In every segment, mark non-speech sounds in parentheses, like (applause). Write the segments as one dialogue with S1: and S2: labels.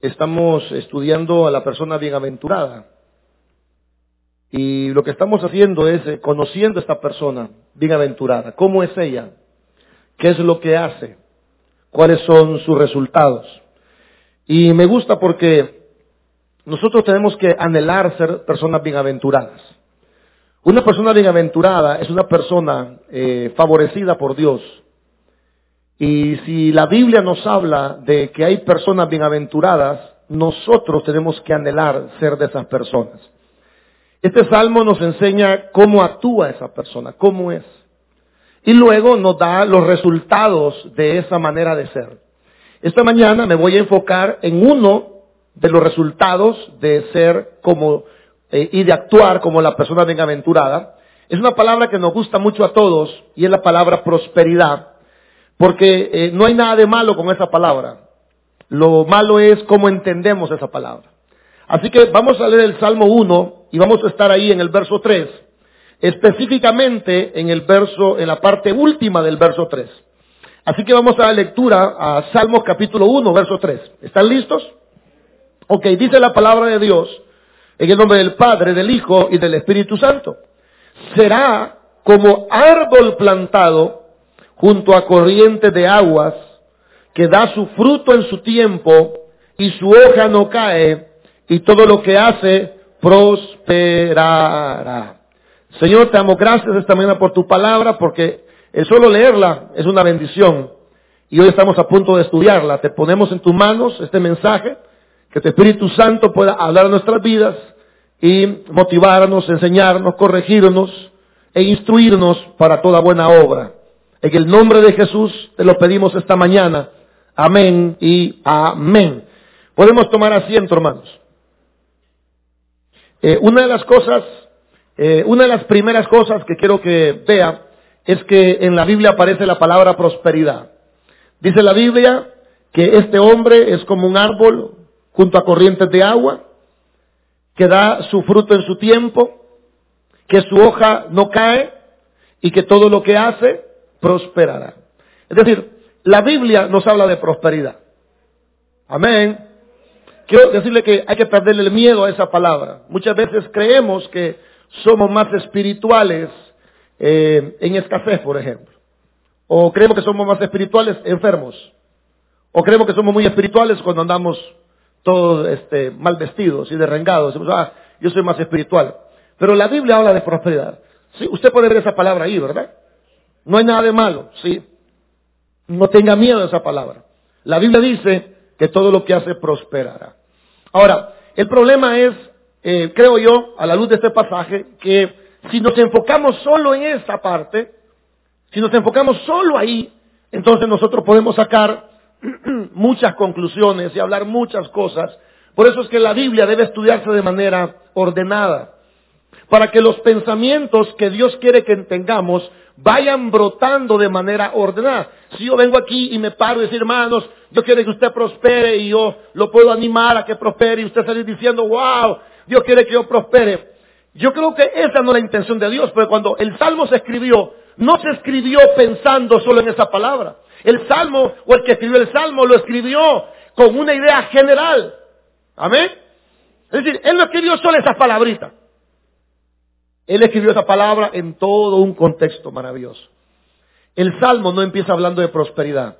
S1: estamos estudiando a la persona bienaventurada. Y lo que estamos haciendo es eh, conociendo a esta persona bienaventurada. ¿Cómo es ella? ¿Qué es lo que hace? ¿Cuáles son sus resultados? Y me gusta porque nosotros tenemos que anhelar ser personas bienaventuradas. Una persona bienaventurada es una persona eh, favorecida por Dios. Y si la Biblia nos habla de que hay personas bienaventuradas, nosotros tenemos que anhelar ser de esas personas. Este salmo nos enseña cómo actúa esa persona, cómo es. Y luego nos da los resultados de esa manera de ser. Esta mañana me voy a enfocar en uno de los resultados de ser como eh, y de actuar como la persona bienaventurada. Es una palabra que nos gusta mucho a todos y es la palabra prosperidad, porque eh, no hay nada de malo con esa palabra. Lo malo es cómo entendemos esa palabra. Así que vamos a leer el Salmo 1 y vamos a estar ahí en el verso 3, específicamente en el verso, en la parte última del verso 3. Así que vamos a la lectura a Salmos capítulo 1, verso 3. ¿Están listos? Ok, dice la palabra de Dios en el nombre del Padre, del Hijo y del Espíritu Santo. Será como árbol plantado junto a corrientes de aguas que da su fruto en su tiempo y su hoja no cae y todo lo que hace prosperará. Señor, te damos gracias esta mañana por tu palabra, porque el solo leerla es una bendición. Y hoy estamos a punto de estudiarla. Te ponemos en tus manos este mensaje, que tu Espíritu Santo pueda hablar a nuestras vidas y motivarnos, enseñarnos, corregirnos e instruirnos para toda buena obra. En el nombre de Jesús te lo pedimos esta mañana. Amén y amén. Podemos tomar asiento, hermanos. Eh, una de las cosas, eh, una de las primeras cosas que quiero que vea es que en la Biblia aparece la palabra prosperidad. Dice la Biblia que este hombre es como un árbol junto a corrientes de agua, que da su fruto en su tiempo, que su hoja no cae y que todo lo que hace prosperará. Es decir, la Biblia nos habla de prosperidad. Amén. Quiero decirle que hay que perderle el miedo a esa palabra. Muchas veces creemos que somos más espirituales eh, en escasez, por ejemplo. O creemos que somos más espirituales enfermos. O creemos que somos muy espirituales cuando andamos todos este, mal vestidos y derrengados. ah, yo soy más espiritual. Pero la Biblia habla de prosperidad. Sí, usted puede ver esa palabra ahí, ¿verdad? No hay nada de malo, sí. No tenga miedo a esa palabra. La Biblia dice que todo lo que hace prosperará. Ahora, el problema es, eh, creo yo, a la luz de este pasaje, que si nos enfocamos solo en esa parte, si nos enfocamos solo ahí, entonces nosotros podemos sacar (clears throat) muchas conclusiones y hablar muchas cosas. Por eso es que la Biblia debe estudiarse de manera ordenada, para que los pensamientos que Dios quiere que tengamos vayan brotando de manera ordenada. Si yo vengo aquí y me paro y decir, hermanos, yo quiero que usted prospere y yo lo puedo animar a que prospere y usted salir diciendo, wow, Dios quiere que yo prospere. Yo creo que esa no es la intención de Dios, porque cuando el Salmo se escribió, no se escribió pensando solo en esa palabra. El Salmo, o el que escribió el Salmo, lo escribió con una idea general. Amén. Es decir, él no escribió solo esas palabritas. Él escribió esa palabra en todo un contexto maravilloso. El Salmo no empieza hablando de prosperidad.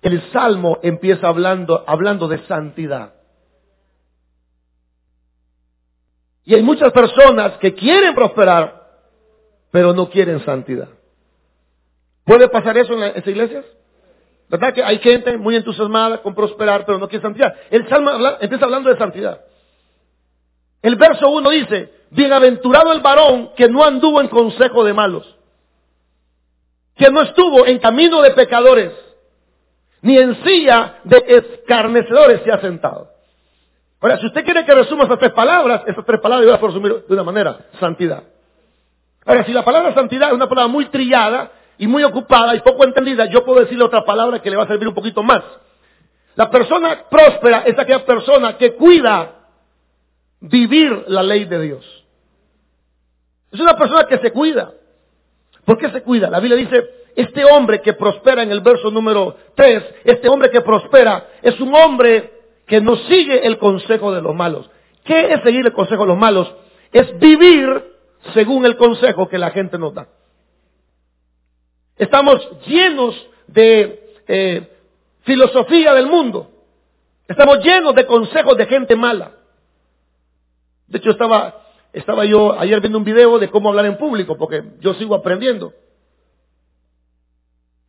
S1: El Salmo empieza hablando, hablando de santidad. Y hay muchas personas que quieren prosperar, pero no quieren santidad. ¿Puede pasar eso en las iglesias? ¿Verdad que hay gente muy entusiasmada con prosperar, pero no quiere santidad? El Salmo empieza hablando de santidad. El verso 1 dice, bienaventurado el varón que no anduvo en consejo de malos, que no estuvo en camino de pecadores, ni en silla de escarnecedores se ha sentado. Ahora, si usted quiere que resuma estas tres palabras, estas tres palabras yo a resumir de una manera, santidad. Ahora, si la palabra santidad es una palabra muy trillada y muy ocupada y poco entendida, yo puedo decirle otra palabra que le va a servir un poquito más. La persona próspera es aquella persona que cuida vivir la ley de Dios. Es una persona que se cuida. ¿Por qué se cuida? La Biblia dice, este hombre que prospera en el verso número 3, este hombre que prospera es un hombre que no sigue el consejo de los malos. ¿Qué es seguir el consejo de los malos? Es vivir según el consejo que la gente nos da. Estamos llenos de eh, filosofía del mundo. Estamos llenos de consejos de gente mala. De hecho, estaba, estaba yo ayer viendo un video de cómo hablar en público, porque yo sigo aprendiendo.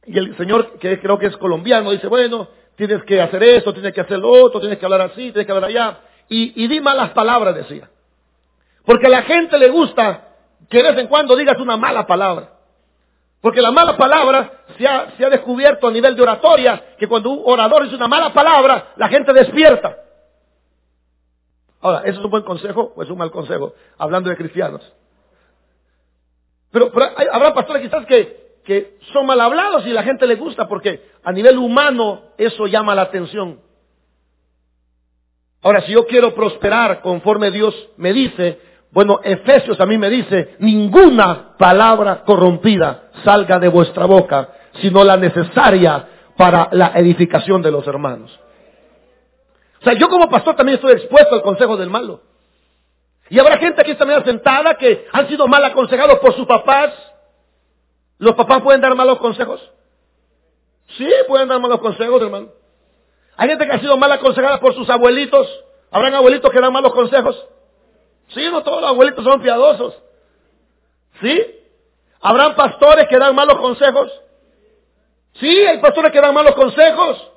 S1: Y el señor, que creo que es colombiano, dice, bueno, tienes que hacer esto, tienes que hacer lo otro, tienes que hablar así, tienes que hablar allá. Y, di malas palabras, decía. Porque a la gente le gusta que de vez en cuando digas una mala palabra. Porque la mala palabra se ha, se ha descubierto a nivel de oratoria que cuando un orador dice una mala palabra, la gente despierta. Ahora, ¿eso es un buen consejo o es un mal consejo? Hablando de cristianos. Pero, habrá pastores quizás que, que son mal hablados y la gente le gusta porque a nivel humano eso llama la atención. Ahora, si yo quiero prosperar conforme Dios me dice, bueno, Efesios a mí me dice, ninguna palabra corrompida salga de vuestra boca, sino la necesaria para la edificación de los hermanos. Sea, yo como pastor también estoy expuesto al consejo del malo. Y habrá gente aquí también sentada que han sido mal aconsejados por sus papás. ¿Los papás pueden dar malos consejos? Sí, pueden dar malos consejos, hermano. Hay gente que ha sido mal aconsejada por sus abuelitos. ¿Habrán abuelitos que dan malos consejos? Sí, no todos los abuelitos son piadosos. ¿Sí? ¿Habrán pastores que dan malos consejos? Sí, hay pastores que dan malos consejos.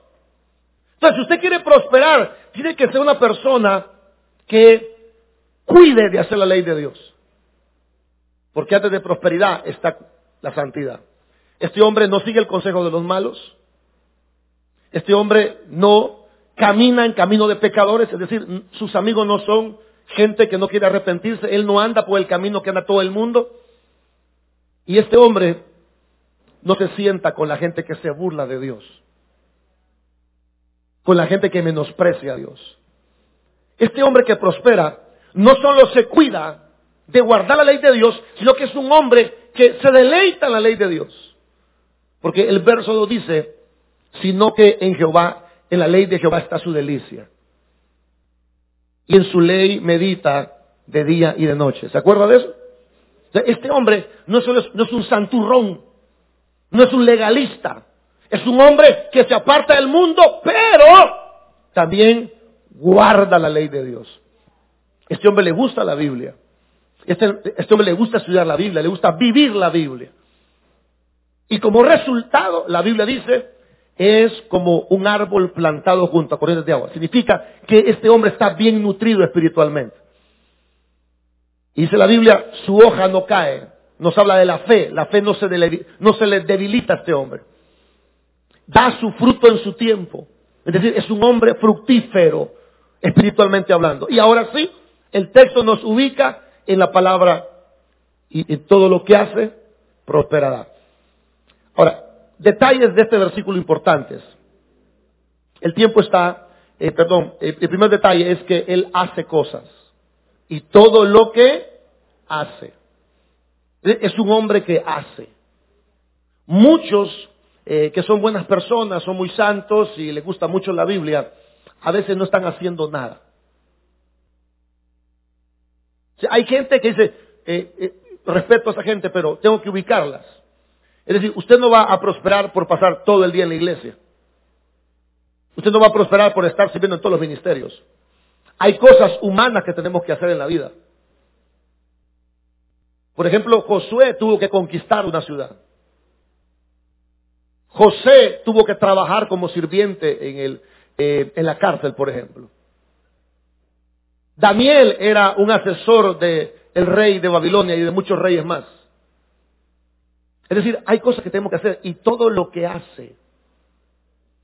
S1: Entonces, si usted quiere prosperar, tiene que ser una persona que cuide de hacer la ley de Dios. Porque antes de prosperidad está la santidad. Este hombre no sigue el consejo de los malos. Este hombre no camina en camino de pecadores, es decir, sus amigos no son gente que no quiere arrepentirse, él no anda por el camino que anda todo el mundo. Y este hombre no se sienta con la gente que se burla de Dios, con la gente que menosprecia a Dios. Este hombre que prospera no solo se cuida de guardar la ley de Dios, sino que es un hombre que se deleita en la ley de Dios. Porque el verso 2 dice, sino que en Jehová, en la ley de Jehová está su delicia y en su ley medita de día y de noche. ¿Se acuerda de eso? Este hombre no, es, no es un santurrón, no es un legalista, es un hombre que se aparta del mundo, pero también guarda la ley de Dios. Este hombre le gusta la Biblia. Este, este, hombre le gusta estudiar la Biblia, le gusta vivir la Biblia. Y como resultado, la Biblia dice es como un árbol plantado junto a corrientes de agua. Significa que este hombre está bien nutrido espiritualmente. Y dice la Biblia, su hoja no cae. Nos habla de la fe. La fe no se, no se le debilita a este hombre. Da su fruto en su tiempo. Es decir, es un hombre fructífero, espiritualmente hablando. Y ahora sí, el texto nos ubica en la palabra y en todo lo que hace prosperará. Ahora, detalles de este versículo importantes. El tiempo está, eh, perdón, el primer detalle es que Él hace cosas. Y todo lo que hace. Es un hombre que hace. Muchos eh, que son buenas personas, son muy santos y les gusta mucho la Biblia, a veces no están haciendo nada. hay gente que dice, eh, respeto a esa gente, pero tengo que ubicarlas. Es decir, usted no va a prosperar por pasar todo el día en la iglesia. Usted no va a prosperar por estar sirviendo en todos los ministerios. Hay cosas humanas que tenemos que hacer en la vida. Por ejemplo, Josué tuvo que conquistar una ciudad. José tuvo que trabajar como sirviente en, el, eh, en la cárcel, por ejemplo. Daniel era un asesor del rey de Babilonia y de muchos reyes más. Es decir, hay cosas que tenemos que hacer y todo lo que hace.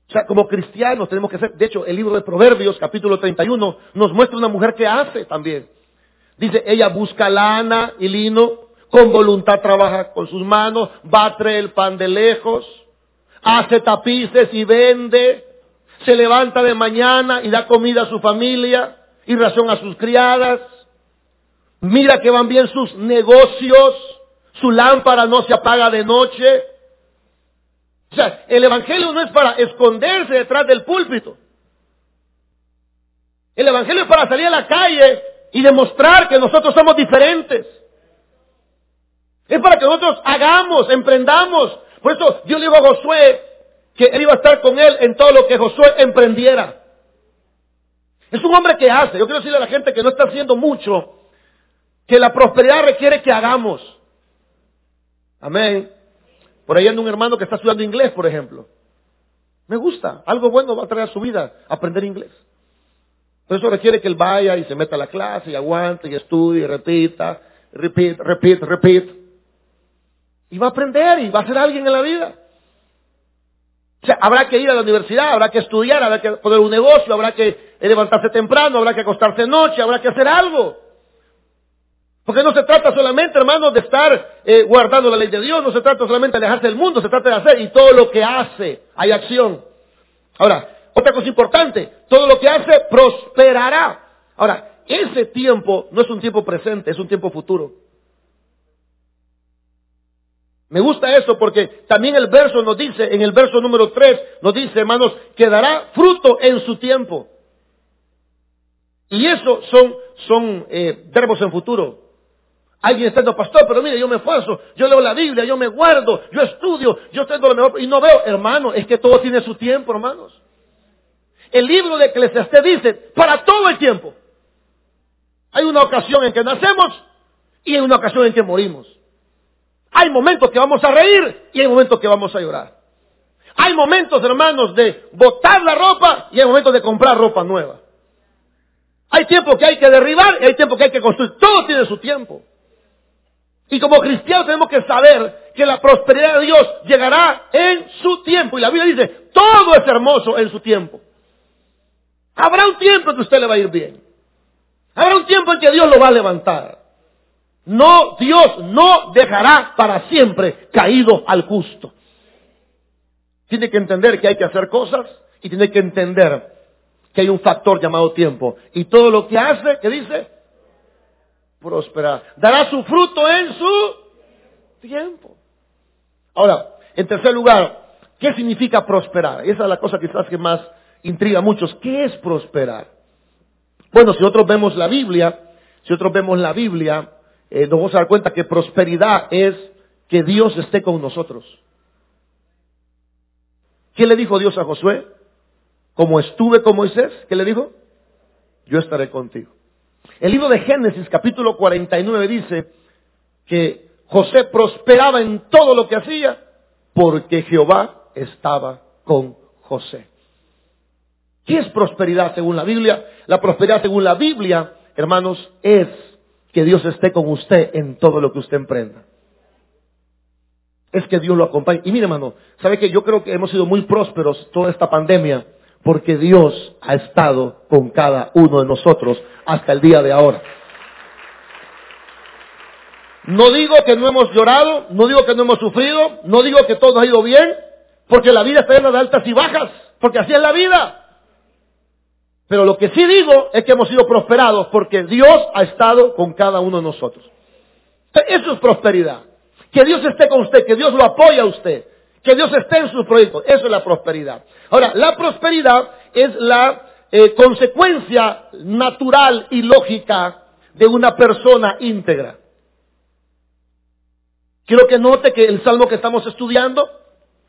S1: O sea, como cristianos tenemos que hacer. De hecho, el libro de Proverbios, capítulo 31, nos muestra una mujer que hace también. Dice, ella busca lana y lino, con voluntad trabaja con sus manos, traer el pan de lejos, hace tapices y vende, se levanta de mañana y da comida a su familia y razón a sus criadas. Mira que van bien sus negocios su lámpara no se apaga de noche. O sea, el Evangelio no es para esconderse detrás del púlpito. El Evangelio es para salir a la calle y demostrar que nosotros somos diferentes. Es para que nosotros hagamos, emprendamos. Por eso Dios le dijo a Josué que él iba a estar con él en todo lo que Josué emprendiera. Es un hombre que hace. Yo quiero decirle a la gente que no está haciendo mucho, que la prosperidad requiere que hagamos. Amén. Por ahí anda un hermano que está estudiando inglés, por ejemplo. Me gusta. Algo bueno va a traer a su vida aprender inglés. Por eso requiere que él vaya y se meta a la clase y aguante y estudie y repita, repeat, repeat, repeat. Y va a aprender y va a ser alguien en la vida. O sea, habrá que ir a la universidad, habrá que estudiar, habrá que poner un negocio, habrá que levantarse temprano, habrá que acostarse noche, habrá que hacer algo. Porque no se trata solamente, hermanos, de estar eh, guardando la ley de Dios, no se trata solamente de alejarse del mundo, se trata de hacer y todo lo que hace, hay acción. Ahora, otra cosa importante, todo lo que hace prosperará. Ahora, ese tiempo no es un tiempo presente, es un tiempo futuro. Me gusta eso porque también el verso nos dice, en el verso número 3, nos dice, hermanos, que dará fruto en su tiempo. Y eso son, eh, verbos en futuro. Alguien está diciendo, pastor, pero mire, yo me esfuerzo, yo leo la Biblia, yo me guardo, yo estudio, yo tengo lo mejor y no veo, hermano, es que todo tiene su tiempo, hermanos. El libro de Eclesiastés dice, para todo el tiempo. Hay una ocasión en que nacemos y hay una ocasión en que morimos. Hay momentos que vamos a reír y hay momentos que vamos a llorar. Hay momentos, hermanos, de botar la ropa y hay momentos de comprar ropa nueva. Hay tiempo que hay que derribar y hay tiempo que hay que construir. Todo tiene su tiempo. Y como cristianos tenemos que saber que la prosperidad de Dios llegará en su tiempo. Y la Biblia dice, todo es hermoso en su tiempo. Habrá un tiempo en que usted le va a ir bien. Habrá un tiempo en que Dios lo va a levantar. No, Dios no dejará para siempre caído al justo. Tiene que entender que hay que hacer cosas y tiene que entender que hay un factor llamado tiempo. Y todo lo que hace, ¿qué dice? Prosperará. Dará su fruto en su tiempo. Ahora, en tercer lugar, ¿qué significa prosperar? Esa es la cosa quizás que más intriga a muchos. ¿Qué es prosperar? Bueno, si nosotros vemos la Biblia, si nosotros vemos la Biblia, eh, nos vamos a dar cuenta que prosperidad es que Dios esté con nosotros. ¿Qué le dijo Dios a Josué? Como estuve con Moisés, ¿qué le dijo? Yo estaré contigo. El libro de Génesis capítulo 49 dice que José prosperaba en todo lo que hacía porque Jehová estaba con José. ¿Qué es prosperidad según la Biblia? La prosperidad según la Biblia, hermanos, es que Dios esté con usted en todo lo que usted emprenda. Es que Dios lo acompañe. Y mire, hermano, ¿sabe que yo creo que hemos sido muy prósperos toda esta pandemia? porque Dios ha estado con cada uno de nosotros hasta el día de ahora. No digo que no hemos llorado, no digo que no hemos sufrido, no digo que todo ha ido bien, porque la vida está llena de altas y bajas, porque así es la vida. Pero lo que sí digo es que hemos sido prosperados porque Dios ha estado con cada uno de nosotros. Eso es prosperidad. Que Dios esté con usted, que Dios lo apoya a usted, que Dios esté en sus proyectos. Eso es la prosperidad. Ahora, la prosperidad es la eh, consecuencia natural y lógica de una persona íntegra. Quiero que note que el salmo que estamos estudiando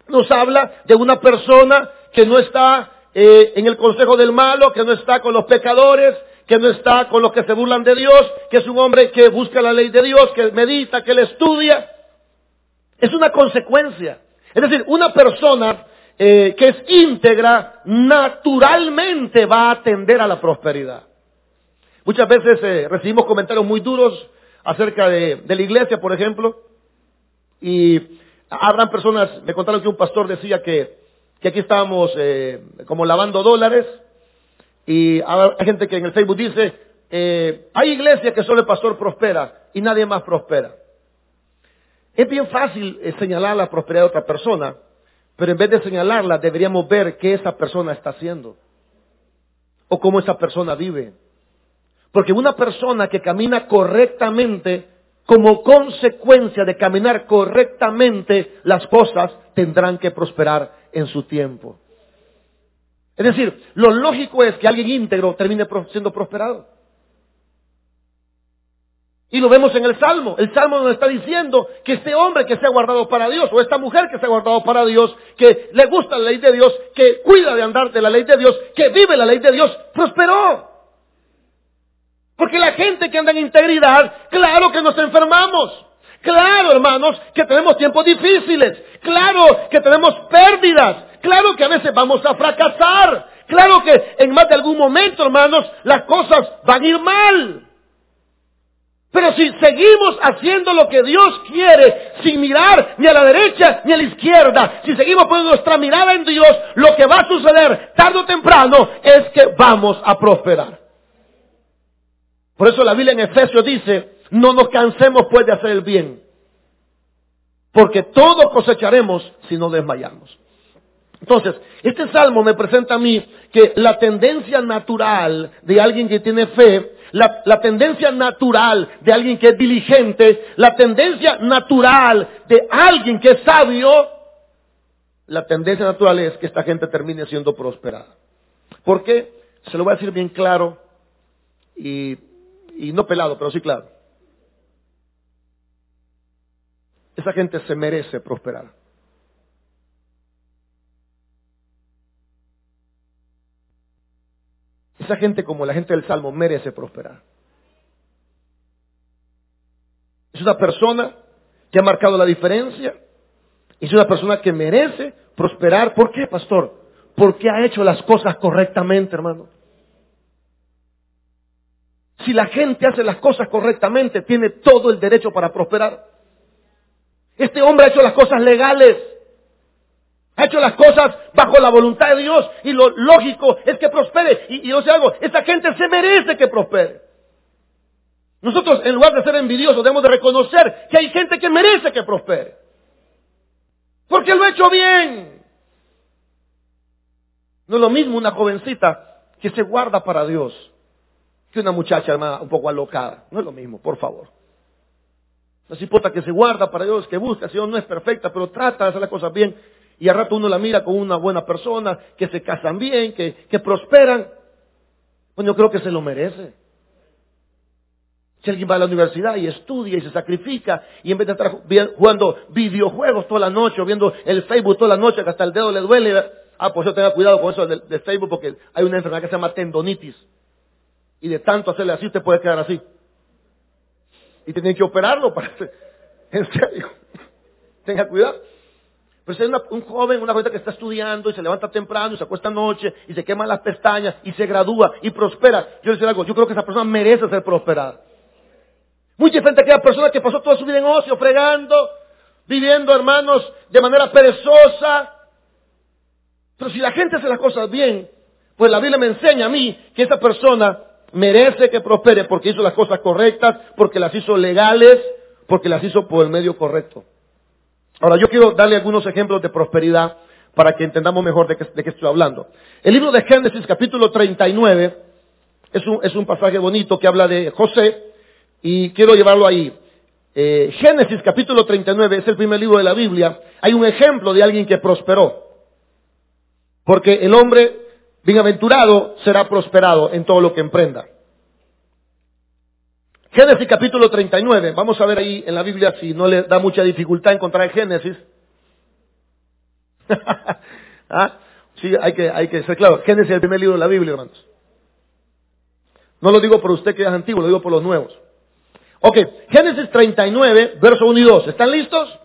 S1: nos habla de una persona que no está eh, en el consejo del malo, que no está con los pecadores, que no está con los que se burlan de Dios, que es un hombre que busca la ley de Dios, que medita, que le estudia. Es una consecuencia. Es decir, una persona eh, que es íntegra naturalmente va a atender a la prosperidad. Muchas veces eh, recibimos comentarios muy duros acerca de, la iglesia, por ejemplo, y habrán personas, me contaron que un pastor decía que, aquí estábamos eh, como lavando dólares, y hay gente que en el Facebook dice, hay iglesias que solo el pastor prospera y nadie más prospera. Es bien fácil eh, señalar la prosperidad de otra persona, pero en vez de señalarla deberíamos ver qué esa persona está haciendo o cómo esa persona vive. Porque una persona que camina correctamente, como consecuencia de caminar correctamente, las cosas tendrán que prosperar en su tiempo. Es decir, lo lógico es que alguien íntegro termine siendo prosperado. Y lo vemos en el Salmo. El Salmo nos está diciendo que este hombre que se ha guardado para Dios, o esta mujer que se ha guardado para Dios, que le gusta la ley de Dios, que cuida de andar de la ley de Dios, que vive la ley de Dios, prosperó. Porque la gente que anda en integridad, claro que nos enfermamos. Claro, hermanos, que tenemos tiempos difíciles. Claro que tenemos pérdidas. Claro que a veces vamos a fracasar. Claro que en más de algún momento, hermanos, las cosas van a ir mal. Pero si seguimos haciendo lo que Dios quiere, sin mirar ni a la derecha ni a la izquierda, si seguimos poniendo nuestra mirada en Dios, lo que va a suceder tarde o temprano es que vamos a prosperar. Por eso la Biblia en Efesios dice, no nos cansemos pues de hacer el bien, porque todos cosecharemos si no desmayamos. Entonces, este salmo me presenta a mí que la tendencia natural de alguien que tiene fe, la, la, tendencia natural de alguien que es diligente, la tendencia natural de alguien que es sabio, la tendencia natural es que esta gente termine siendo prosperada. ¿Por qué? Se lo voy a decir bien claro y y no pelado, pero sí claro. Esa gente se merece prosperar. Esa gente como la gente del Salmo merece prosperar. Es una persona que ha marcado la diferencia. Es una persona que merece prosperar. ¿Por qué, pastor? Porque ha hecho las cosas correctamente, hermano. Si la gente hace las cosas correctamente, tiene todo el derecho para prosperar. Este hombre ha hecho las cosas legales. Ha hecho las cosas bajo la voluntad de Dios y lo lógico es que prospere. Y, yo sé algo, esta gente se merece que prospere. Nosotros, en lugar de ser envidiosos, debemos de reconocer que hay gente que merece que prospere. Porque lo ha hecho bien. No es lo mismo una jovencita que se guarda para Dios una muchacha hermana un poco alocada. No es lo mismo, por favor. No se que se guarda para Dios, que busca, Señor no es perfecta, pero trata de hacer las cosas bien. Y al rato uno la mira con una buena persona, que se casan bien, que, que prosperan. Pues yo creo que se lo merece. Si alguien va a la universidad y estudia y se sacrifica, y en vez de estar jugando videojuegos toda la noche o viendo el Facebook toda la noche que hasta el dedo le duele, ah, pues yo tenga cuidado con eso de Facebook porque hay una enfermedad que se llama tendonitis. Y de tanto hacerle así, usted puede quedar así. Y tienen que operarlo para hacer. (laughs) En serio. Tenga cuidado. Pero si hay un joven, una joven que está estudiando y se levanta temprano y se acuesta noche y se quema las pestañas y se gradúa y prospera. Yo le decir algo, yo creo que esa persona merece ser prosperada. Muy diferente a aquella persona que pasó toda su vida en ocio, fregando, viviendo, hermanos, de manera perezosa. Pero si la gente hace las cosas bien, pues la Biblia me enseña a mí que esa persona merece que prospere porque hizo las cosas correctas, porque las hizo legales, porque las hizo por el medio correcto. Ahora, yo quiero darle algunos ejemplos de prosperidad para que entendamos mejor de qué, estoy hablando. El libro de Génesis, capítulo 39, es un, es un pasaje bonito que habla de José y quiero llevarlo ahí. Eh, Génesis, capítulo 39, es el primer libro de la Biblia. Hay un ejemplo de alguien que prosperó. Porque el hombre Bienaventurado será prosperado en todo lo que emprenda. Génesis capítulo 39. Vamos a ver ahí en la Biblia si no le da mucha dificultad encontrar Génesis. (laughs) ¿Ah? Sí, hay que, hay que ser claro. Génesis es el primer libro de la Biblia, hermanos. No lo digo por usted que es antiguo, lo digo por los nuevos. Ok, Génesis 39, verso 1 y 2. ¿Están listos?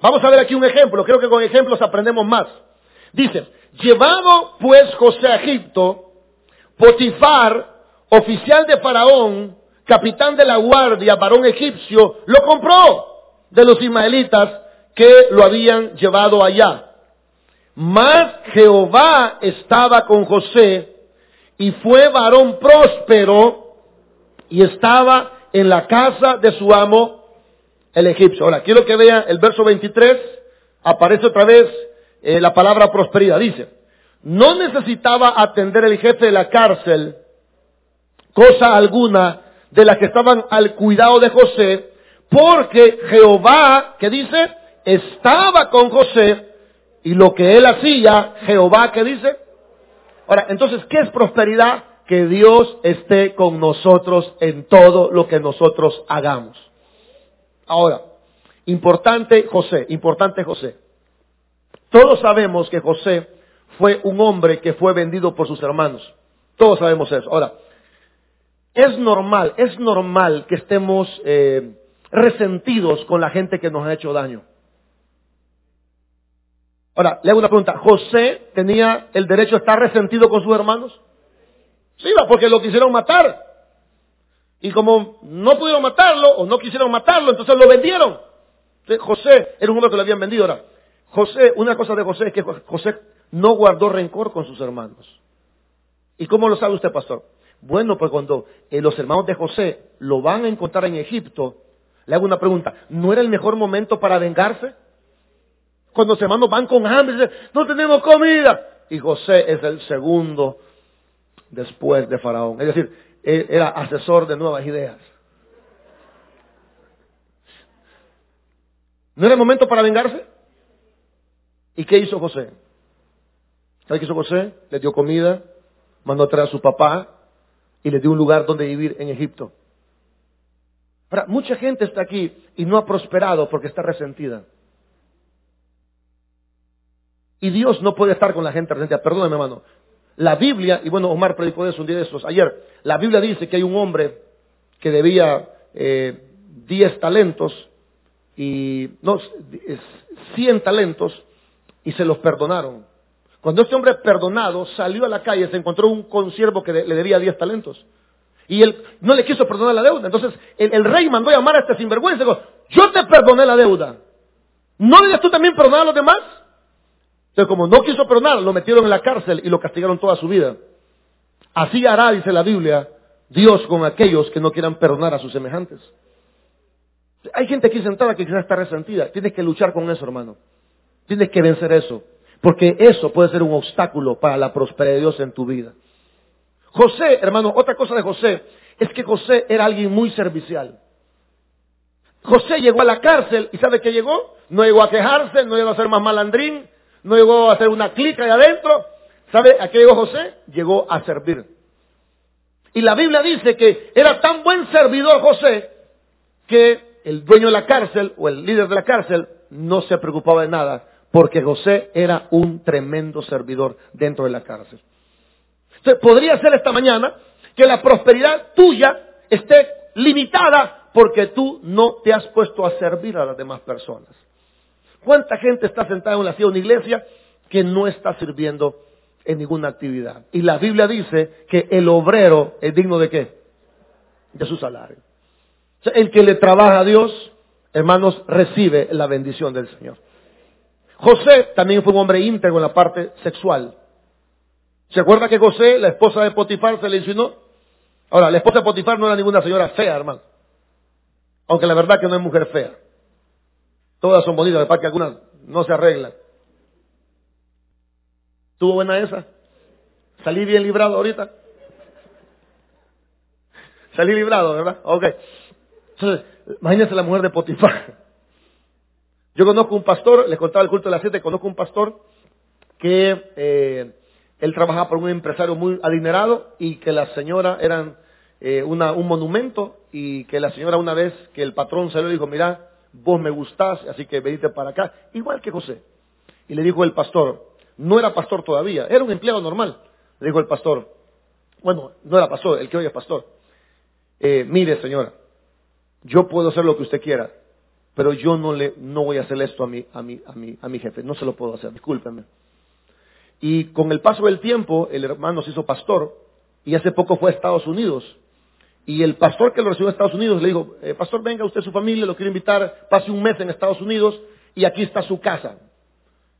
S1: Vamos a ver aquí un ejemplo. Creo que con ejemplos aprendemos más. Dice, Llevado pues José a Egipto, Potifar, oficial de Faraón, capitán de la guardia, varón egipcio, lo compró de los ismaelitas que lo habían llevado allá. Mas Jehová estaba con José y fue varón próspero y estaba en la casa de su amo el egipcio. Ahora, quiero que vean el verso 23, aparece otra vez eh, la palabra prosperidad. Dice, no necesitaba atender el jefe de la cárcel cosa alguna de las que estaban al cuidado de José, porque Jehová, que dice, estaba con José y lo que él hacía, Jehová, que dice, Ahora, entonces, ¿qué es prosperidad? Que Dios esté con nosotros en todo lo que nosotros hagamos. Ahora, importante José, importante José. Todos sabemos que José fue un hombre que fue vendido por sus hermanos. Todos sabemos eso. Ahora, es normal, es normal que estemos eh, resentidos con la gente que nos ha hecho daño. Ahora, le hago una pregunta. ¿José tenía el derecho a estar resentido con sus hermanos? Sí, porque lo quisieron matar. Y como no pudieron matarlo o no quisieron matarlo, entonces lo vendieron. José era un hombre que lo habían vendido. Ahora, José, una cosa de José es que José no guardó rencor con sus hermanos. ¿Y cómo lo sabe usted, pastor? Bueno, pues cuando eh, los hermanos de José lo van a encontrar en Egipto, le hago una pregunta, ¿no era el mejor momento para vengarse? Cuando los hermanos van con hambre y dicen, no tenemos comida. Y José es el segundo después de Faraón. Es decir, era asesor de nuevas ideas. ¿No era el momento para vengarse? ¿Y qué hizo José? ¿Sabe qué hizo José? Le dio comida, mandó a traer a su papá y le dio un lugar donde vivir en Egipto. Ahora, mucha gente está aquí y no ha prosperado porque está resentida. Y Dios no puede estar con la gente resentida. Perdóname, hermano. La Biblia, y bueno, Omar predicó de eso un día de esos, ayer, la Biblia dice que hay un hombre que debía eh, 10 talentos y, no, 100 talentos y se los perdonaron. Cuando este hombre perdonado salió a la calle, se encontró un consiervo que le debía 10 talentos. Y él no le quiso perdonar la deuda. Entonces el, rey mandó a llamar a este sinvergüenza y dijo, yo te perdoné la deuda. ¿No debes tú también perdonar a los demás? Entonces, como no quiso perdonar, lo metieron en la cárcel y lo castigaron toda su vida. Así hará, dice la Biblia, Dios con aquellos que no quieran perdonar a sus semejantes. Hay gente aquí sentada que quizás está resentida. Tienes que luchar con eso, hermano. Tienes que vencer eso. Porque eso puede ser un obstáculo para la prosperidad de Dios en tu vida. José, hermano, otra cosa de José es que José era alguien muy servicial. José llegó a la cárcel y ¿sabe qué llegó? No llegó a quejarse, no llegó a ser más malandrín, no llegó a hacer una clica de adentro. ¿Sabe a qué llegó José? Llegó a servir. Y la Biblia dice que era tan buen servidor José que el dueño de la cárcel o el líder de la cárcel no se preocupaba de nada porque José era un tremendo servidor dentro de la cárcel. Entonces, podría ser esta mañana que la prosperidad tuya esté limitada porque tú no te has puesto a servir a las demás personas. ¿Cuánta gente está sentada en la silla de una iglesia que no está sirviendo en ninguna actividad? Y la Biblia dice que el obrero es digno de qué? De su salario. el que le trabaja a Dios, hermanos, recibe la bendición del Señor. José también fue un hombre íntegro en la parte sexual. ¿Se acuerda que José, la esposa de Potifar, se le insinuó? Ahora, la esposa de Potifar no era ninguna señora fea, hermano. Aunque la verdad que no es mujer fea. Todas son bonitas, para que algunas no se arreglan. ¿Tuvo buena esa? ¿Salí bien librado ahorita? Salí librado, ¿verdad? Ok. Entonces, imagínense la mujer de Potifar. Yo conozco un pastor, les contaba el culto de las siete, conozco un pastor que eh, él trabajaba por un empresario muy adinerado y que la señora eran eh, una, un monumento y que la señora una vez que el patrón salió dijo, mira, vos me gustás, así que venite para acá, igual que José. Y le dijo el pastor, no era pastor todavía, era un empleado normal. Le dijo el pastor, bueno, no era pastor, el que hoy es pastor. Eh, mire señora, yo puedo hacer lo que usted quiera, pero yo no le, no voy a hacer esto a mi, a mi, a mi, a mi jefe, no se lo puedo hacer, discúlpeme. Y con el paso del tiempo, el hermano se hizo pastor y hace poco fue a Estados Unidos y el pastor que lo recibió en Estados Unidos le dijo, eh, pastor, venga usted, su familia, lo quiero invitar, pase un mes en Estados Unidos y aquí está su casa.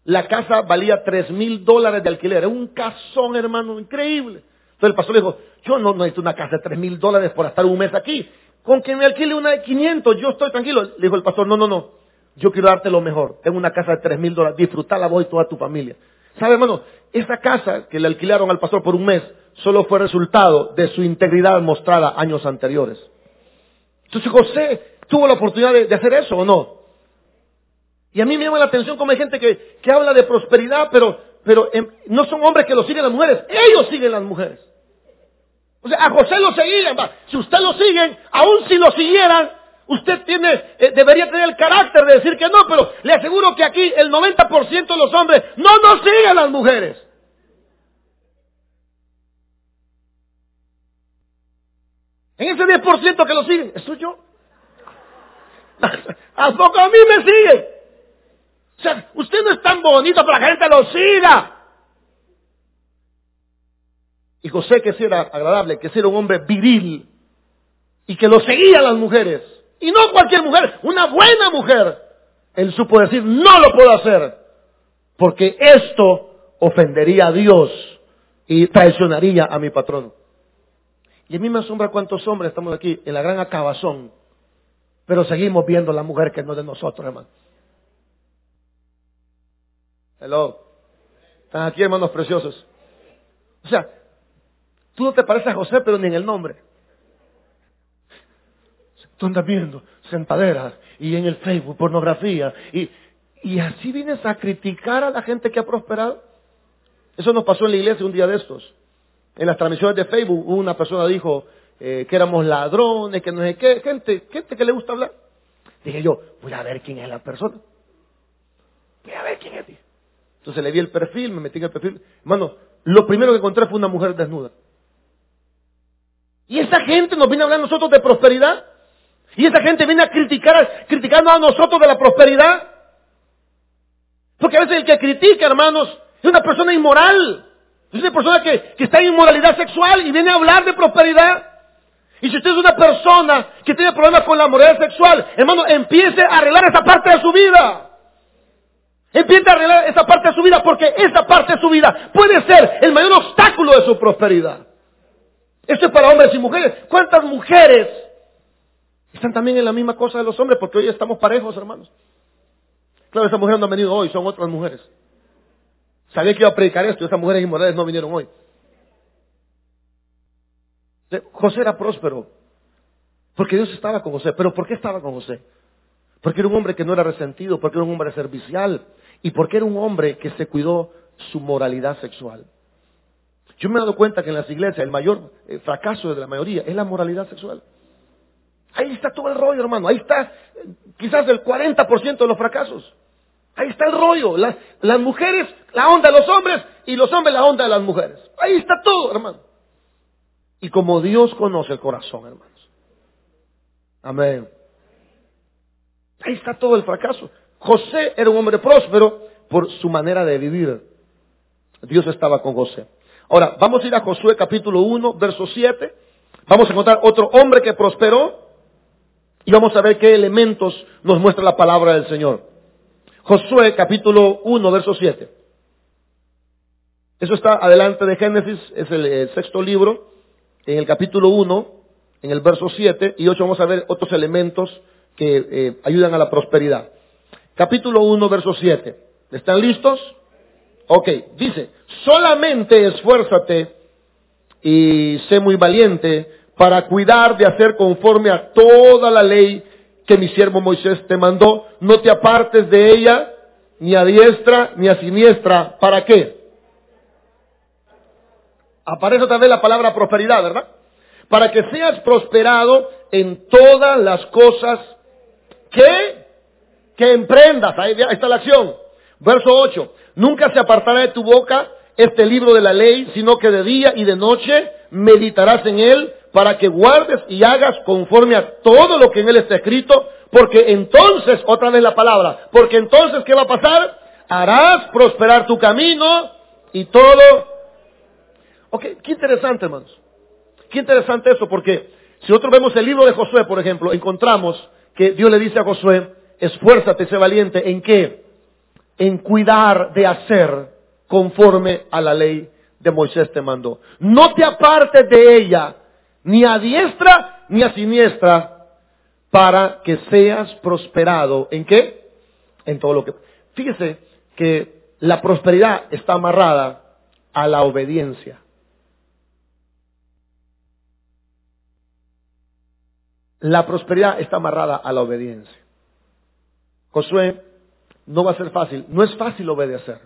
S1: La casa valía tres mil dólares de alquiler, era un casón, hermano, increíble. Entonces el pastor le dijo, yo no necesito una casa de tres mil dólares por estar un mes aquí. Con que me alquile una de 500, yo estoy tranquilo. Le dijo el pastor, no, no, no, yo quiero darte lo mejor. Tengo una casa de tres mil dólares, disfrutala vos y toda tu familia. ¿Sabe, hermano? Esa casa que le alquilaron al pastor por un mes solo fue resultado de su integridad mostrada años anteriores. Entonces José tuvo la oportunidad de, hacer eso o no. Y a mí me llama la atención como hay gente que, que habla de prosperidad, pero pero em, no son hombres que lo siguen las mujeres, ellos siguen las mujeres. O sea, a José lo seguían. Si usted lo siguen, aun si lo siguieran, usted tiene, eh, debería tener el carácter de decir que no, pero le aseguro que aquí el 90% de los hombres no nos siguen las mujeres. En ese 10% que lo siguen, soy yo. (laughs) ¿A poco a mí me siguen? O sea, usted no es tan bonito para que la gente lo siga. Y José que si era agradable, que si era un hombre viril y que lo seguían las mujeres. Y no cualquier mujer, una buena mujer. Él supo decir, no lo puedo hacer, porque esto ofendería a Dios y traicionaría a mi patrón. Y a mí me asombra cuántos hombres estamos aquí en la gran acabazón, pero seguimos viendo a la mujer que no es de nosotros, hermano. Hello. Están aquí, hermanos preciosos. O sea, tú no te pareces a José, pero ni en el nombre. Tú andas viendo sentaderas y en el Facebook pornografía y, y así vienes a criticar a la gente que ha prosperado. Eso nos pasó en la iglesia un día de estos. En las transmisiones de Facebook una persona dijo eh, que éramos ladrones, que no sé qué, gente, gente que le gusta hablar. Dije yo, voy a ver quién es la persona. Voy a ver quién es. Entonces le vi el perfil, me metí en el perfil. Hermano, lo primero que encontré fue una mujer desnuda. Y esa gente nos viene a hablar a nosotros de prosperidad. Y esa gente viene a criticar, criticarnos a nosotros de la prosperidad. Porque a veces el que critica, hermanos, es una persona inmoral. Es una persona que, está en inmoralidad sexual y viene a hablar de prosperidad. Y si usted es una persona que tiene problemas con la moralidad sexual, hermano, empiece a arreglar esa parte de su vida. Empiece a arreglar esa parte de su vida porque esa parte de su vida puede ser el mayor obstáculo de su prosperidad. Esto es para hombres y mujeres. ¿Cuántas mujeres están también en la misma cosa de los hombres? Porque hoy estamos parejos, hermanos. Claro, esas mujeres no han venido hoy, son otras mujeres. Sabía que iba a predicar esto esas mujeres inmorales no vinieron hoy. José era próspero. Porque Dios estaba con José. ¿Pero por qué estaba con José? Porque era un hombre que no era resentido, porque era un hombre servicial y porque era un hombre que se cuidó su moralidad sexual. Yo me he dado cuenta que en las iglesias el mayor eh, fracaso de la mayoría es la moralidad sexual. Ahí está todo el rollo, hermano. Ahí está eh, quizás el 40% de los fracasos. Ahí está el rollo. Las, las mujeres, la onda de los hombres y los hombres, la onda de las mujeres. Ahí está todo, hermano. Y como Dios conoce el corazón, hermanos. Amén. Ahí está todo el fracaso. José era un hombre próspero por su manera de vivir. Dios estaba con José. Ahora, vamos a ir a Josué capítulo 1, verso 7. Vamos a encontrar otro hombre que prosperó y vamos a ver qué elementos nos muestra la palabra del Señor. Josué capítulo 1, verso 7. Eso está adelante de Génesis, es el, sexto libro, en el capítulo 1, en el verso 7 y 8 vamos a ver otros elementos que eh, ayudan a la prosperidad. Capítulo 1, verso 7. ¿Están listos? Ok, dice, solamente esfuérzate y sé muy valiente para cuidar de hacer conforme a toda la ley que mi siervo Moisés te mandó, no te apartes de ella, ni a diestra ni a siniestra. ¿Para qué? Aparece otra vez la palabra prosperidad, ¿verdad? Para que seas prosperado en todas las cosas que, que emprendas. Ahí está la acción. Verso 8. Nunca se apartará de tu boca este libro de la ley, sino que de día y de noche meditarás en él para que guardes y hagas conforme a todo lo que en él está escrito, porque entonces, otra vez la palabra, porque entonces, ¿qué va a pasar? Harás prosperar tu camino y todo. Ok, qué interesante, hermanos. Qué interesante eso, porque si nosotros vemos el libro de Josué, por ejemplo, encontramos que Dios le dice a Josué, esfuérzate, sé valiente, ¿en qué? En cuidar de hacer conforme a la ley de Moisés te mandó. No te apartes de ella, ni a diestra ni a siniestra, para que seas prosperado. ¿En qué? En todo lo que... Fíjese que la prosperidad está amarrada a la obediencia. La prosperidad está amarrada a la obediencia. Josué, no va a ser fácil, no es fácil obedecer.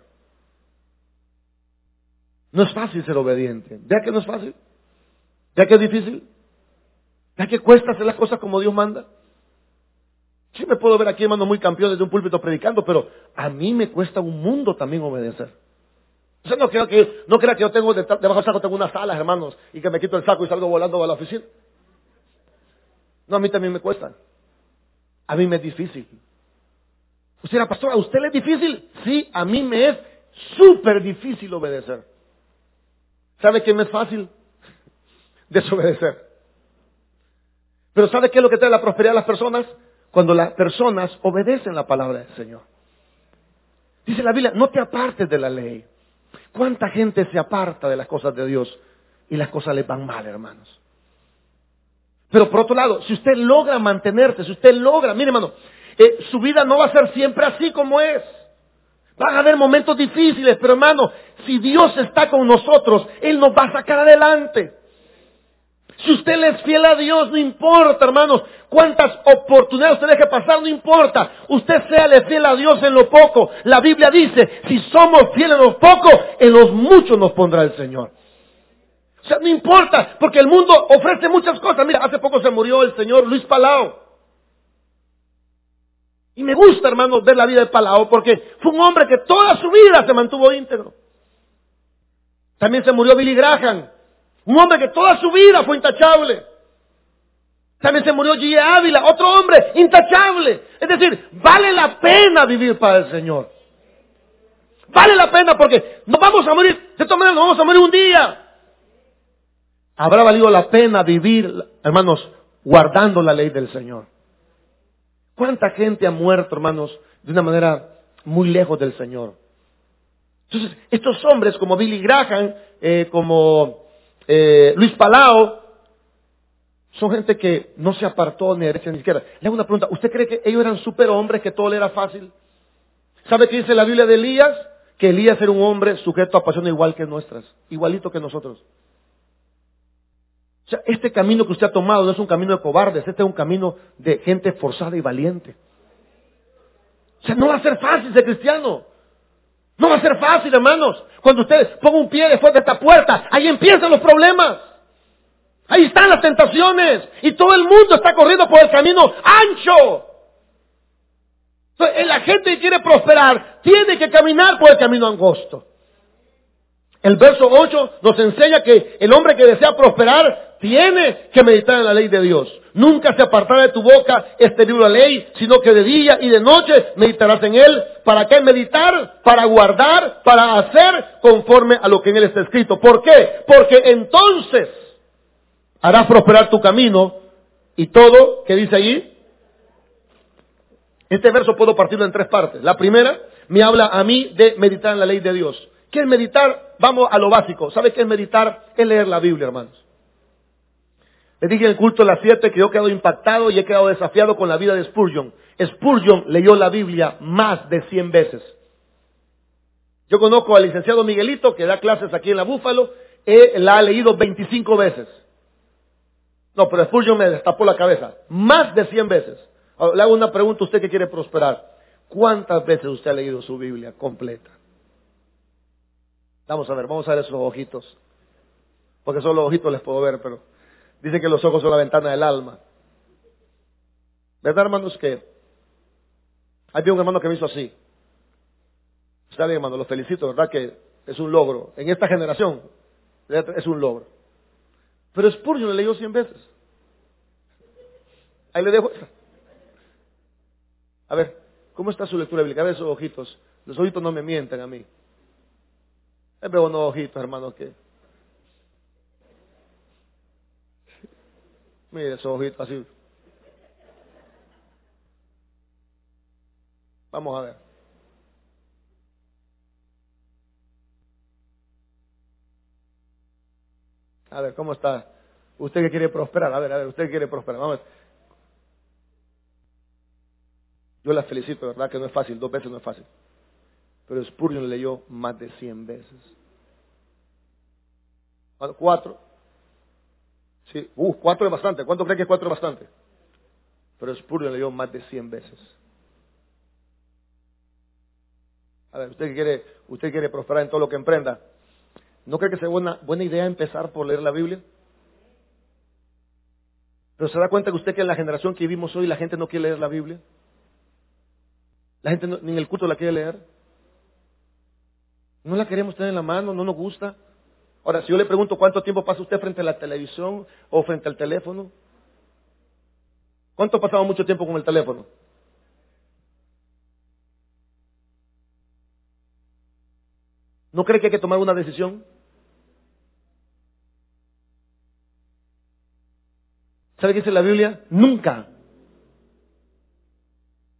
S1: No es fácil ser obediente. Vea que no es fácil. Vea que es difícil. Vea que cuesta hacer las cosas como Dios manda. Sí me puedo ver aquí, hermano, muy campeón desde un púlpito predicando, pero a mí me cuesta un mundo también obedecer. O sea, no creo que, no crea que yo tengo debajo del saco tengo unas alas, hermanos, y que me quito el saco y salgo volando a la oficina. No, a mí también me cuesta. A mí me es difícil. Usted era pastor, ¿a usted le es difícil? Sí, a mí me es súper difícil obedecer. ¿Sabe qué me es fácil? (laughs) Desobedecer. Pero ¿sabe qué es lo que trae la prosperidad a las personas? Cuando las personas obedecen la palabra del Señor. Dice la Biblia, no te apartes de la ley. ¿Cuánta gente se aparta de las cosas de Dios y las cosas le van mal, hermanos? Pero por otro lado, si usted logra mantenerse, si usted logra, mire hermano, eh, su vida no va a ser siempre así como es. Van a haber momentos difíciles, pero hermano, si Dios está con nosotros, Él nos va a sacar adelante. Si usted le es fiel a Dios, no importa, hermanos, cuántas oportunidades usted deje pasar, no importa. Usted sea fiel a Dios en lo poco. La Biblia dice, si somos fieles en lo poco, en los muchos nos pondrá el Señor. O sea, no importa, porque el mundo ofrece muchas cosas. Mira, hace poco se murió el señor Luis Palao. Y me gusta, hermano, ver la vida de Palao, porque fue un hombre que toda su vida se mantuvo íntegro. También se murió Billy Graham, un hombre que toda su vida fue intachable. También se murió G. Ávila, otro hombre intachable. Es decir, vale la pena vivir para el Señor. Vale la pena porque nos vamos a morir, de todas maneras nos vamos a morir un día. Habrá valido la pena vivir, hermanos, guardando la ley del Señor. ¿Cuánta gente ha muerto, hermanos, de una manera muy lejos del Señor? Entonces, estos hombres como Billy Graham, eh, como eh, Luis Palao, son gente que no se apartó ni de derecha ni izquierda. Le hago una pregunta, ¿usted cree que ellos eran superhombres, que todo le era fácil? ¿Sabe qué dice la Biblia de Elías? Que Elías era un hombre sujeto a pasiones igual que nuestras, igualito que nosotros. O sea, este camino que usted ha tomado no es un camino de cobardes, este es un camino de gente forzada y valiente. O sea, no va a ser fácil ser cristiano. No va a ser fácil, hermanos. Cuando usted ponga un pie después de esta puerta, ahí empiezan los problemas. Ahí están las tentaciones. Y todo el mundo está corriendo por el camino ancho. Entonces, la gente que quiere prosperar tiene que caminar por el camino angosto. El verso 8 nos enseña que el hombre que desea prosperar tiene que meditar en la ley de Dios. Nunca se apartará de tu boca este libro de ley, sino que de día y de noche meditarás en él. ¿Para qué meditar? Para guardar, para hacer conforme a lo que en él está escrito. ¿Por qué? Porque entonces harás prosperar tu camino y todo, ¿qué dice allí? Este verso puedo partirlo en tres partes. La primera me habla a mí de meditar en la ley de Dios. ¿Qué es meditar? Vamos a lo básico. ¿Sabe qué es meditar? Es leer la Biblia, hermanos. Les dije en el culto a las siete que yo he quedado impactado y he quedado desafiado con la vida de Spurgeon. Spurgeon leyó la Biblia más de cien veces. Yo conozco al licenciado Miguelito que da clases aquí en la Búfalo. Él la ha leído 25 veces. No, pero Spurgeon me destapó la cabeza. Más de cien veces. le hago una pregunta a usted que quiere prosperar. ¿Cuántas veces usted ha leído su Biblia completa? Vamos a ver, vamos a ver esos ojitos. Porque solo los ojitos les puedo ver, pero dice que los ojos son la ventana del alma. ¿Verdad, hermanos? Que hay un hermano que me hizo así. Está bien, hermano, los felicito, ¿verdad? Que es un logro. En esta generación es un logro. Pero Spurgeon le leyó cien veces. Ahí le dejo A ver, ¿cómo está su lectura bíblica? A ver esos ojitos. Los ojitos no me mienten a mí. Veo unos ojitos, hermano, que... Mire esos ojitos así. Vamos a ver. A ver, ¿cómo está? Usted que quiere prosperar, a ver, a ver, usted que quiere prosperar, vamos. Yo la felicito, ¿verdad? Que no es fácil, dos veces no es fácil. Pero Spurgeon leyó más de 100 veces. Cuatro. Sí, uh, cuatro es bastante. ¿Cuánto cree que cuatro es bastante? Pero Spurgeon leyó más de 100 veces. A ver, usted quiere, usted quiere prosperar en todo lo que emprenda. ¿No cree que sea buena, buena idea empezar por leer la Biblia? Pero se da cuenta que usted que en la generación que vivimos hoy la gente no quiere leer la Biblia. La gente ni en el culto la quiere leer. No la queremos tener en la mano, no nos gusta. Ahora, si yo le pregunto cuánto tiempo pasa usted frente a la televisión o frente al teléfono, ¿cuánto ha pasado mucho tiempo con el teléfono? ¿No cree que hay que tomar una decisión? ¿Sabe qué dice la Biblia? Nunca,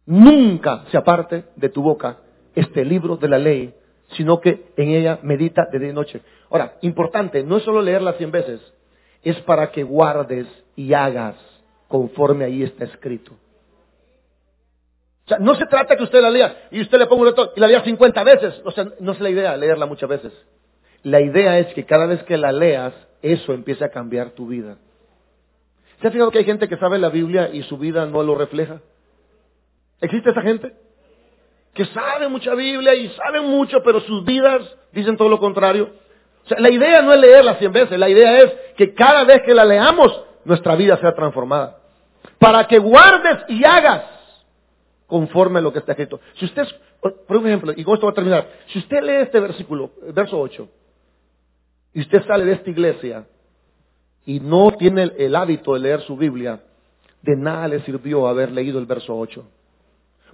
S1: nunca se aparte de tu boca este libro de la ley, sino que en ella medita de día y noche. Ahora, importante, no es solo leerla cien veces, es para que guardes y hagas conforme ahí está escrito. O sea, no se trata que usted la lea y usted le ponga un reto y la lea 50 veces. O sea, no es la idea leerla muchas veces. La idea es que cada vez que la leas, eso empiece a cambiar tu vida. ¿Se ha fijado que hay gente que sabe la Biblia y su vida no lo refleja? ¿Existe esa gente? Que sabe mucha Biblia y sabe mucho, pero sus vidas dicen todo lo contrario. O sea, la idea no es leerla cien veces, la idea es que cada vez que la leamos, nuestra vida sea transformada. Para que guardes y hagas conforme a lo que está escrito. Si usted, por un ejemplo, y con esto va a terminar, si usted lee este versículo, verso 8, y usted sale de esta iglesia y no tiene el hábito de leer su Biblia, de nada le sirvió haber leído el verso 8.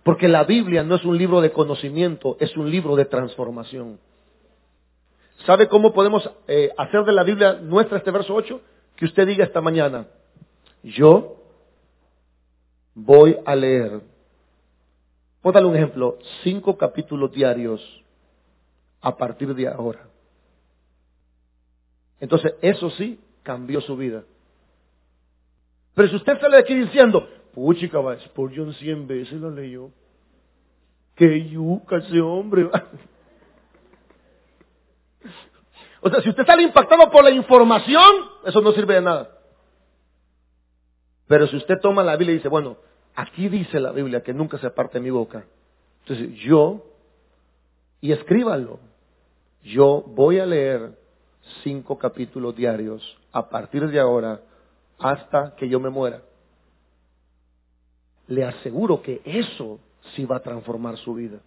S1: Porque la Biblia no es un libro de conocimiento, es un libro de transformación. ¿Sabe cómo podemos eh, hacer de la Biblia nuestra este verso 8? Que usted diga esta mañana, yo voy a leer, darle un ejemplo, cinco capítulos diarios a partir de ahora. Entonces, eso sí cambió su vida. Pero si usted sale de aquí diciendo, puchica, va, Spurgeon cien veces lo leyó. Qué yuca ese hombre. O sea, si usted sale impactado por la información, eso no sirve de nada. Pero si usted toma la Biblia y dice, bueno, aquí dice la Biblia que nunca se aparte mi boca. Entonces yo, y escríbanlo, yo voy a leer cinco capítulos diarios a partir de ahora hasta que yo me muera. Le aseguro que eso sí va a transformar su vida.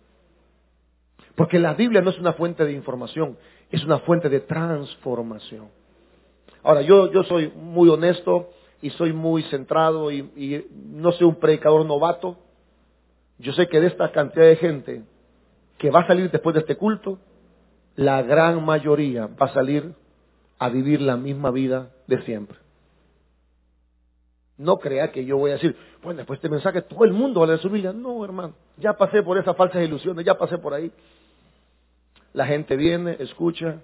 S1: Porque la Biblia no es una fuente de información, es una fuente de transformación. Ahora, yo, yo soy muy honesto y soy muy centrado y, y no soy un predicador novato. Yo sé que de esta cantidad de gente que va a salir después de este culto, la gran mayoría va a salir a vivir la misma vida de siempre. No crea que yo voy a decir, bueno, después de este mensaje todo el mundo va a leer su Biblia. No, hermano, ya pasé por esas falsas ilusiones, ya pasé por ahí. La gente viene, escucha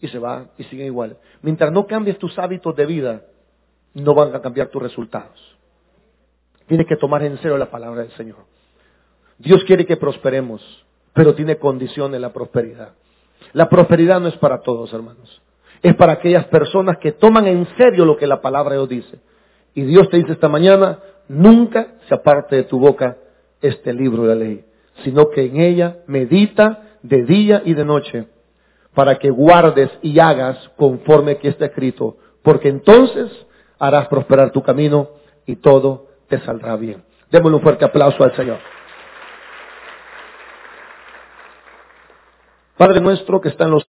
S1: y se va y sigue igual. Mientras no cambies tus hábitos de vida, no van a cambiar tus resultados. Tienes que tomar en serio la palabra del Señor. Dios quiere que prosperemos, pero tiene condiciones la prosperidad. La prosperidad no es para todos, hermanos. Es para aquellas personas que toman en serio lo que la palabra de Dios dice. Y Dios te dice esta mañana, nunca se aparte de tu boca este libro de la ley, sino que en ella medita de día y de noche, para que guardes y hagas conforme que está escrito, porque entonces harás prosperar tu camino y todo te saldrá bien. Démosle un fuerte aplauso al Señor. Padre nuestro que está en los